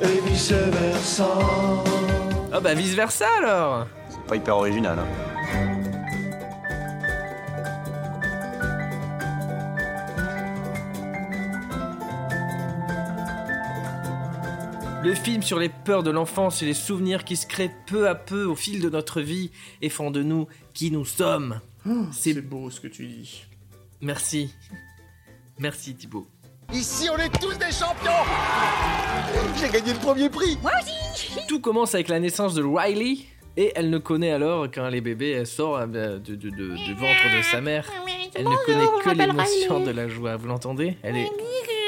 Et vice versa. Ah bah vice versa alors. C'est pas hyper original. Hein. Le film sur les peurs de l'enfance et les souvenirs qui se créent peu à peu au fil de notre vie et font de nous qui nous sommes. C'est beau ce que tu dis. Merci. Merci Thibaut. Ici, on est tous des champions J'ai gagné le premier prix Moi aussi Tout commence avec la naissance de Riley et elle ne connaît alors quand elle est bébé, elle sort euh, de- de- du ventre de sa mère. Elle ne connaît que l'émotion de la joie. Vous l'entendez? Elle est,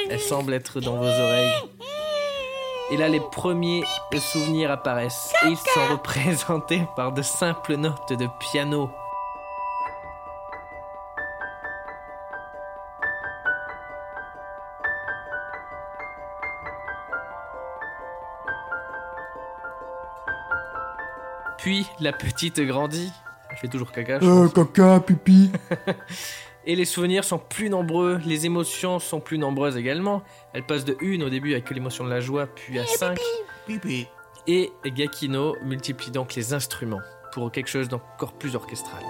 elle semble être dans vos oreilles. Et là, les premiers souvenirs apparaissent et ils sont représentés par de simples notes de piano. Puis la petite grandit. Elle fait toujours caca. je Euh, pense. caca, pipi. Et les souvenirs sont plus nombreux, les émotions sont plus nombreuses également. Elle passe de une au début avec l'émotion de la joie, puis à 5. Et Gakino multiplie donc les instruments pour quelque chose d'encore plus orchestral.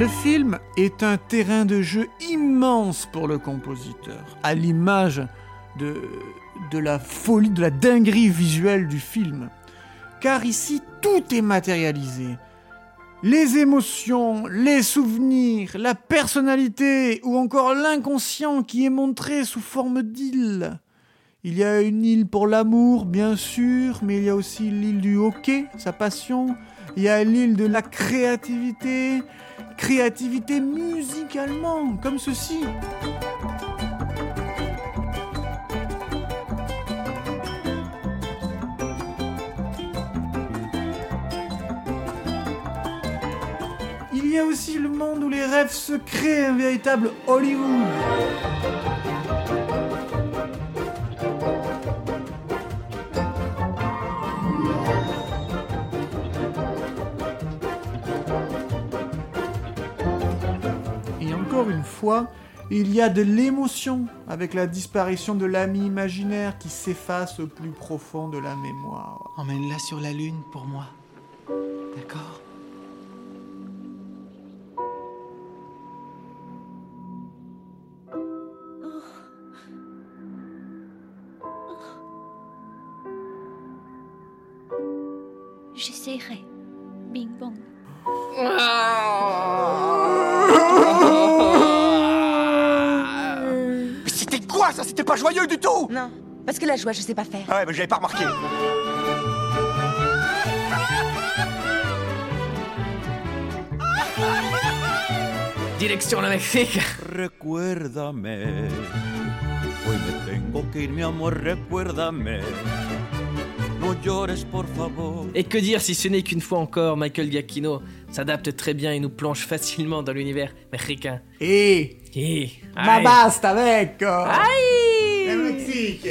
Le film est un terrain de jeu immense pour le compositeur, à l'image de, de la folie, de la dinguerie visuelle du film. Car ici, tout est matérialisé. Les émotions, les souvenirs, la personnalité ou encore l'inconscient qui est montré sous forme d'île. Il y a une île pour l'amour, bien sûr, mais il y a aussi l'île du hockey, sa passion. Il y a l'île de la créativité, créativité musicalement, comme ceci. Il y a aussi le monde où les rêves se créent, un véritable Hollywood. Fois, il y a de l'émotion avec la disparition de l'ami imaginaire qui s'efface au plus profond de la mémoire. Emmène-la sur la lune pour moi. D'accord? J'essaierai. Bing bong. Mais c'était quoi ça C'était pas joyeux du tout Non, parce que la joie, je sais pas faire. Ah ouais, mais j'avais pas remarqué. Direction le Mexique Recuérdame. Hoy me tengo que ir, mi amor, recuérdame. Et que dire si ce n'est qu'une fois encore, Michael Giacchino s'adapte très bien et nous plonge facilement dans l'univers mexicain. Ma basta, vecchio Mexique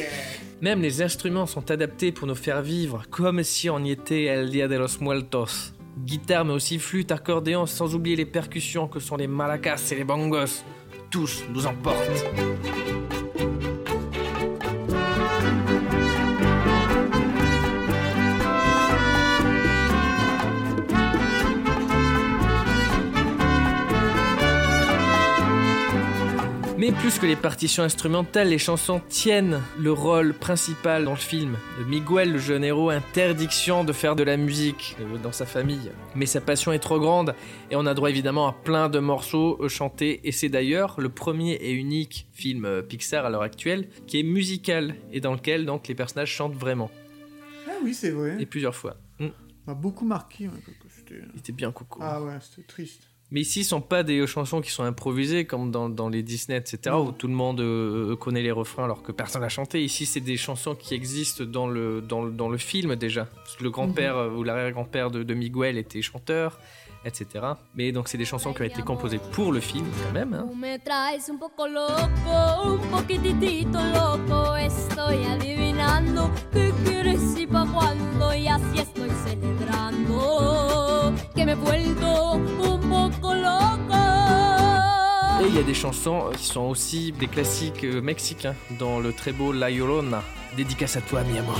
Même les instruments sont adaptés pour nous faire vivre comme si on y était El Dia de los Muertos. Guitare mais aussi flûte, accordéon, sans oublier les percussions que sont les maracas et les bongos. Tous nous emportent. Mais plus que les partitions instrumentales, les chansons tiennent le rôle principal dans le film. Miguel, le jeune héros, interdiction de faire de la musique euh, dans sa famille. Mais sa passion est trop grande et on a droit évidemment à plein de morceaux euh, chantés. Et c'est d'ailleurs le premier et unique film euh, Pixar à l'heure actuelle qui est musical et dans lequel donc les personnages chantent vraiment. Ah oui, c'est vrai. Et plusieurs fois. Mm. m'a beaucoup marqué. ouais, que c'était- Il était bien coco. Ah ouais, c'était triste. Mais ici, ce sont pas des chansons qui sont improvisées comme dans, dans les Disney, etc., où tout le monde euh, connaît les refrains alors que personne n'a chanté. Ici, c'est des chansons qui existent dans le, dans le, dans le film déjà. Parce que le grand-père euh, ou l'arrière-grand-père de, de Miguel était chanteur, etc. Mais donc, c'est des chansons qui ont été composées pour le film quand même. hein. Et il y a des chansons qui sont aussi des classiques euh, mexicains, dans le très beau La Llorona. Dédicace à toi, mi amor.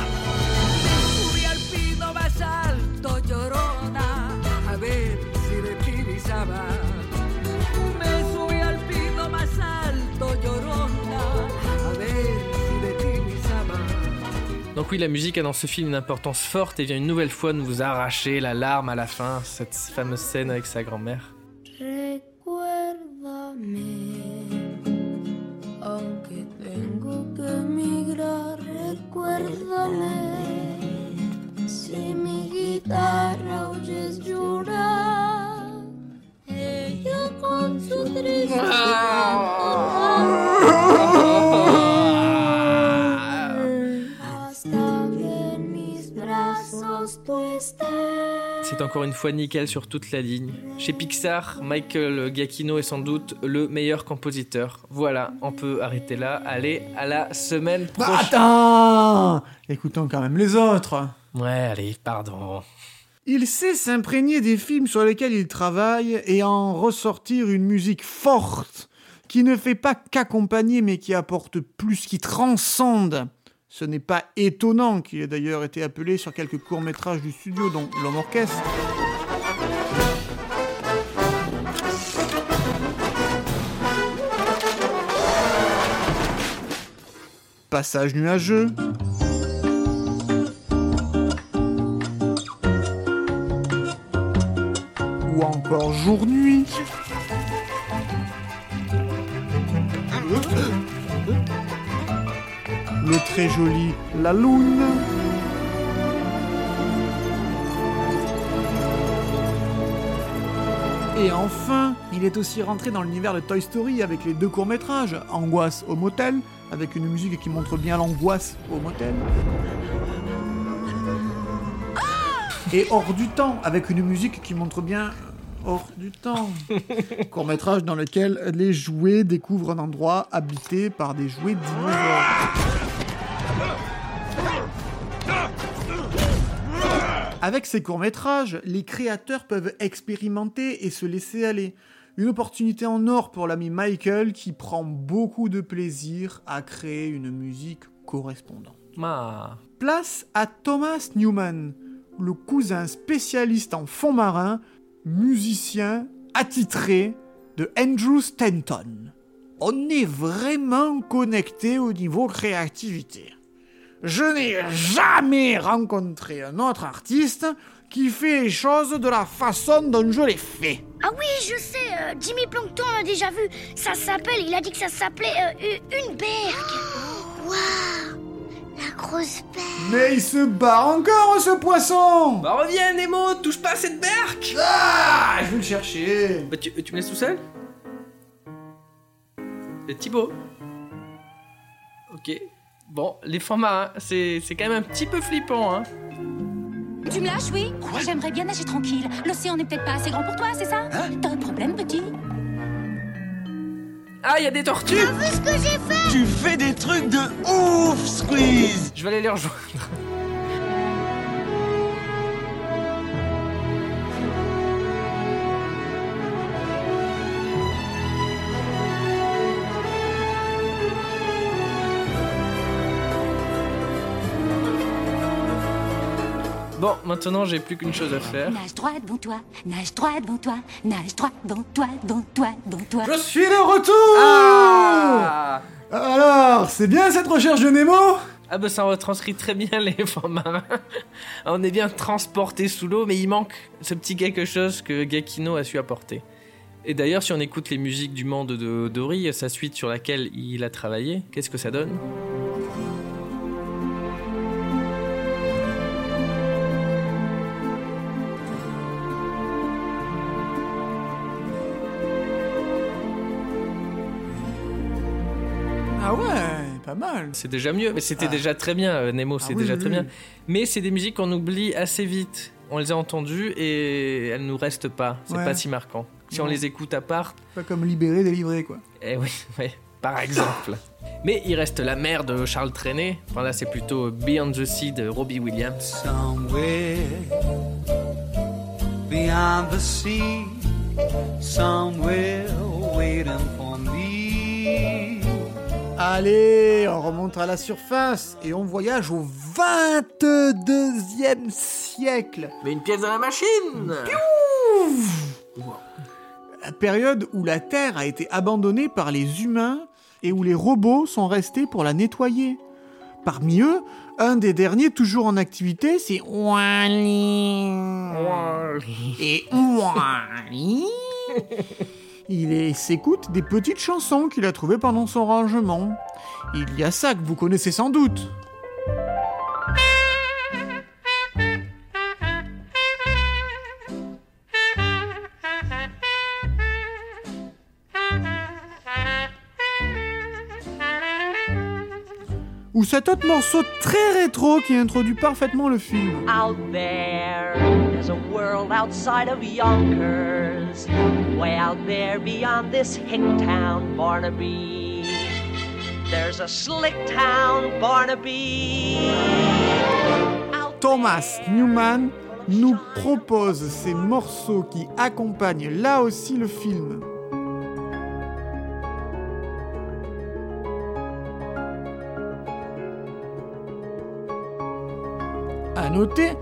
Donc oui, la musique a dans ce film une importance forte et vient une nouvelle fois nous vous arracher la larme à la fin, cette fameuse scène avec sa grand-mère. Recuérdame, aunque tengo que emigrar, recuérdame. Si mi guitarra oyes llorar, ella con su triste C'est encore une fois nickel sur toute la ligne. Chez Pixar, Michael Giacchino est sans doute le meilleur compositeur. Voilà, on peut arrêter là. Allez, à la semaine Bah, prochaine. attends Écoutons quand même les autres. Ouais, allez, pardon. Il sait s'imprégner des films sur lesquels il travaille et en ressortir une musique forte, qui ne fait pas qu'accompagner mais qui apporte plus, qui transcende. Ce n'est pas étonnant qu'il ait d'ailleurs été appelé sur quelques courts-métrages du studio, dont L'Homme Orchestre. Passage nuageux. Ou encore jour-nuit. Le très joli La Lune. Et enfin, il est aussi rentré dans l'univers de Toy Story avec les deux courts-métrages, Angoisse au motel, avec une musique qui montre bien l'angoisse au motel. Et Hors du temps, avec une musique qui montre bien Hors du temps. Court-métrage dans lequel les jouets découvrent un endroit habité par des jouets dinosaures. Avec ces courts-métrages, les créateurs peuvent expérimenter et se laisser aller. Une opportunité en or pour l'ami Michael qui prend beaucoup de plaisir à créer une musique correspondante. Ma. Place à Thomas Newman, le cousin spécialiste en fond marin, musicien attitré de Andrew Stanton. On est vraiment connecté au niveau créativité. Je n'ai jamais rencontré un autre artiste qui fait les choses de la façon dont je les fais. Ah oui, je sais, euh, Jimmy Plankton l'a déjà vu. Ça s'appelle, il a dit que ça s'appelait euh, une bergue. Waouh La grosse bergue. Mais il se bat encore ce poisson Bah reviens Nemo, touche pas à cette berque Ah Je vais le chercher Bah tu, tu me laisses tout seul? C'est Thibaut? Ok. Bon, les fonds marins, c'est c'est quand même un petit peu flippant, hein. Tu me lâches, oui. J'aimerais bien nager tranquille. L'océan n'est peut-être pas assez grand pour toi, c'est ça? T'as un problème, petit? Ah, il y a des tortues! T'as vu ce que j'ai fait? Tu fais des trucs de ouf, Squeeze! Je vais aller les rejoindre. Bon, maintenant j'ai plus qu'une chose à faire. Nage droit devant toi, nage droit devant toi, nage droit devant toi, devant toi, devant toi. Je suis de retour Ah Alors, c'est bien cette recherche de Nemo? Ah bah ça retranscrit très bien les fonds marins. On est bien transporté sous l'eau, mais il manque ce petit quelque chose que Gakino a su apporter. Et d'ailleurs, si on écoute les musiques du monde de Dory, sa suite sur laquelle il a travaillé, qu'est-ce que ça donne? Ah ouais, pas mal. C'est déjà mieux, mais c'était Ah. déjà très bien, euh, Nemo, c'est oui, déjà oui, très oui. bien. Mais c'est des musiques qu'on oublie assez vite. On les a entendues et elles nous restent pas. C'est Ouais. pas si marquant. Si on les écoute à part, Pas comme libéré, délivré, quoi. eh oui, ouais, par exemple. Mais il reste la mère de Charles Trenet. Enfin là, c'est plutôt Beyond the Sea de Robbie Williams. Somewhere beyond the sea, somewhere waiting for. Allez, on remonte à la surface et on voyage au 22e siècle. Mais une pièce dans la machine La période où la Terre a été abandonnée par les humains et où les robots sont restés pour la nettoyer. Parmi eux, un des derniers toujours en activité, c'est Wally. Et Wally, il s'écoute des petites chansons qu'il a trouvées pendant son rangement. Il y a ça que vous connaissez sans doute. Ou cet autre morceau très rétro qui introduit parfaitement le film. Out there, there's a world outside of Yonkers, way out there beyond this hick town, Barnaby. There's a slick town, Barnaby. Thomas Newman nous propose ces morceaux qui accompagnent là aussi le film. À noter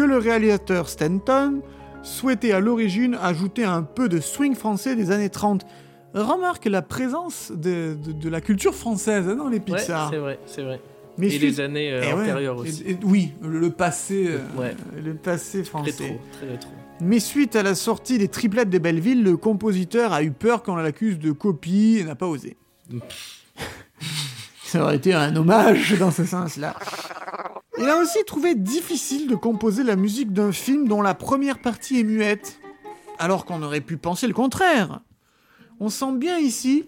que le réalisateur Stanton souhaitait à l'origine ajouter un peu de swing français des années 30. Remarque la présence de, de- de la culture française hein, dans les Ouais, Pixar. c'est vrai, c'est vrai. Mais et les années euh, Eh antérieures aussi. et- oui, le, le passé, euh, Ouais. le passé français. Rétro, très rétro. Mais suite à la sortie des triplettes de Belleville, le compositeur a eu peur qu'on l'accuse de copie et n'a pas osé. Ça aurait été un hommage dans ce sens-là. Il a aussi trouvé difficile de composer la musique d'un film dont la première partie est muette, alors qu'on aurait pu penser le contraire. On sent bien ici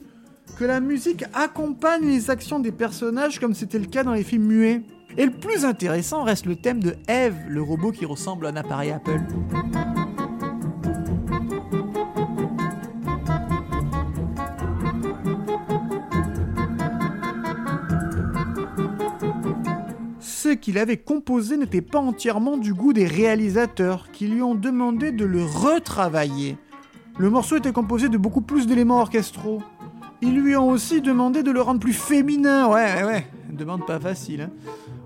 que la musique accompagne les actions des personnages comme c'était le cas dans les films muets. Et le plus intéressant reste le thème de Eve, le robot qui ressemble à un appareil Apple. Qu'il avait composé n'était pas entièrement du goût des réalisateurs, qui lui ont demandé de le retravailler. Le morceau était composé de beaucoup plus d'éléments orchestraux. Ils lui ont aussi demandé de le rendre plus féminin. Ouais, ouais, ouais. Demande pas facile. hein.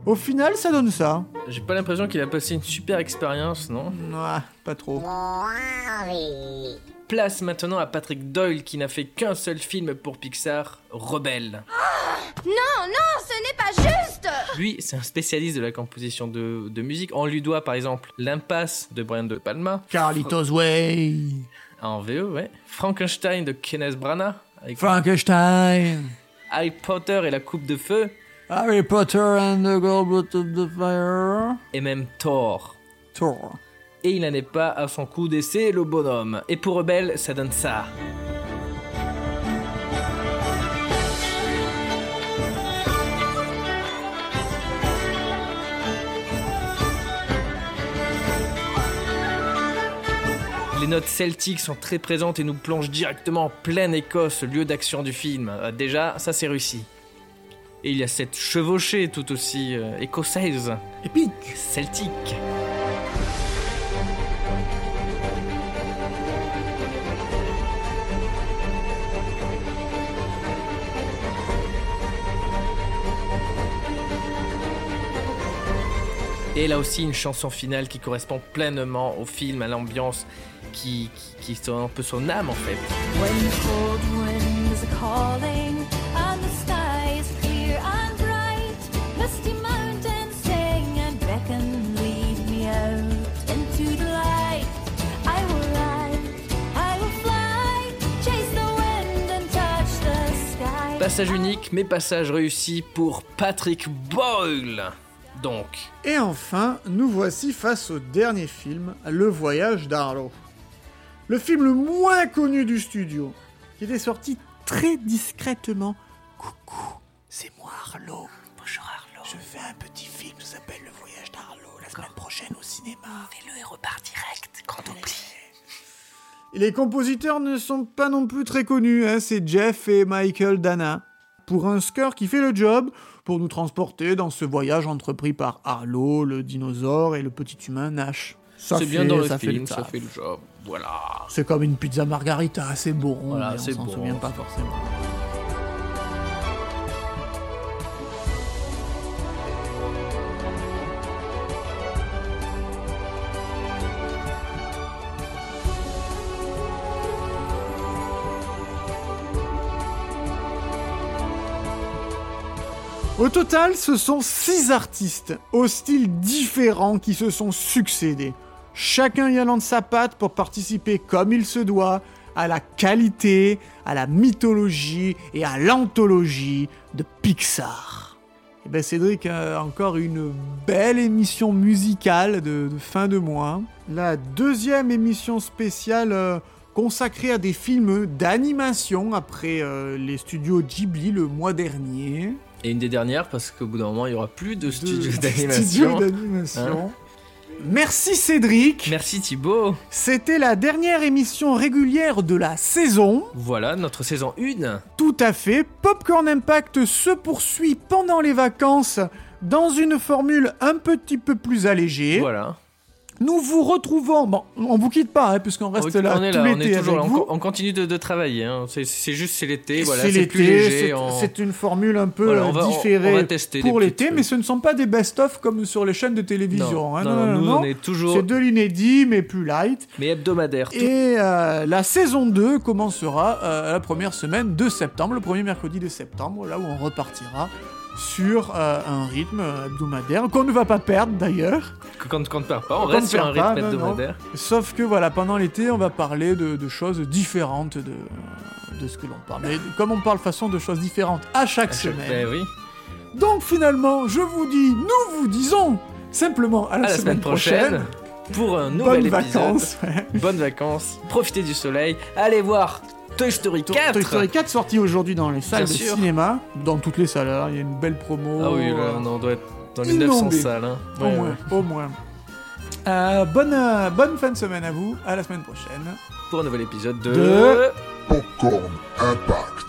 Au final, ça donne ça. J'ai pas l'impression qu'il a passé une super expérience, non? Ouais, pas trop. Place maintenant à Patrick Doyle qui n'a fait qu'un seul film pour Pixar, Rebelle. Non, non, ce n'est pas juste Lui, c'est un spécialiste de la composition de, de musique. On lui doit par exemple L'Impasse de Brian De Palma. Carlitos Way. En VO, ouais. Frankenstein de Kenneth Branagh. Avec Frankenstein. Harry Potter et la Coupe de Feu. Harry Potter and the Goblet of the Fire. Et même Thor. Thor. Et il n'en est pas à son coup d'essai, le bonhomme. Et pour Rebelle, ça donne ça. Les notes celtiques sont très présentes et nous plongent directement en pleine Écosse, lieu d'action du film. Euh, Déjà, ça c'est réussi. Et il y a cette chevauchée tout aussi euh, écossaise. Épique. Celtique. Et là aussi une chanson finale qui correspond pleinement au film, à l'ambiance, qui, qui, un peu son âme en fait. Passage unique, mais passage réussi pour Patrick Boyle. Donc, Et enfin, nous voici face au dernier film, Le Voyage d'Arlo. Le film le moins connu du studio, qui était sorti très discrètement. Coucou, c'est moi Arlo. Bonjour Arlo. Je fais un petit film qui s'appelle Le Voyage d'Arlo la semaine prochaine au cinéma. Fais-le et repars direct, quand oublie. Et les compositeurs ne sont pas non plus très connus, hein, c'est Jeff et Michael Dana. Pour un score qui fait le job, pour nous transporter dans ce voyage entrepris par Arlo, le dinosaure et le petit humain Nash. Ça c'est bien fait- dans le ça fait film, ça fait le job. Voilà. C'est comme une pizza margarita, c'est bon, Voilà, mais on s'en bon. souvient pas forcément. Au total, ce sont six artistes aux styles différents qui se sont succédés, chacun y allant de sa patte pour participer comme il se doit à la qualité, à la mythologie et à l'anthologie de Pixar. Et ben Cédric, euh, encore une belle émission musicale de, de fin de mois. La deuxième émission spéciale euh, consacrée à des films d'animation après euh, les studios Ghibli le mois dernier. Et une des dernières, parce qu'au bout d'un moment, il y aura plus de studios de d'animation. studios d'animation. Hein Merci Cédric. Merci Thibaut. C'était la dernière émission régulière de la saison. Voilà, notre saison 1. Tout à fait. Popcorn Impact se poursuit pendant les vacances dans une formule un petit peu plus allégée. Voilà. Nous vous retrouvons. Bon, on vous quitte pas, hein, puisqu'on reste on là est tout là, on est toujours là, on, on continue de, de travailler. hein. C'est- juste, c'est l'été, voilà, c'est plus l'été, léger. c'est- on- une formule un peu Voilà, on va- on- différée on pour l'été, mais ce ne sont pas des best-of comme sur les chaînes de télévision. Non, hein. non, nous, on est toujours- C'est de l'inédit, mais plus light. Mais hebdomadaire. tout- Et euh, la saison 2 commencera euh, la première semaine de septembre, le premier mercredi de septembre, là où on repartira sur euh, un rythme hebdomadaire qu'on ne va pas perdre d'ailleurs. Quand, quand on ne perd pas, on reste sur un pas, rythme non, non. hebdomadaire. Sauf que voilà, pendant l'été, on va parler de, de choses différentes de, de ce que l'on parle. Mais comme on parle façon de choses différentes à chaque semaine. Ben oui. Donc finalement, je vous dis, nous vous disons simplement à la, À la semaine prochaine. Pour un nouvel Bonnes épisode. vacances. ouais. Bonnes vacances. Profitez du soleil. Allez voir Toy Story 4. Toy Story 4 sorti aujourd'hui dans les salles Bien de sûr. cinéma, dans toutes les salles. hein. Il y a une belle promo. Ah oui, là, euh, on doit être dans les 900 inondé. salles. hein. Au Ouais, moins, ouais. au moins. Euh, bonne, euh, bonne fin de semaine à vous. À la semaine prochaine. Pour un nouvel épisode de... De- Popcorn Impact.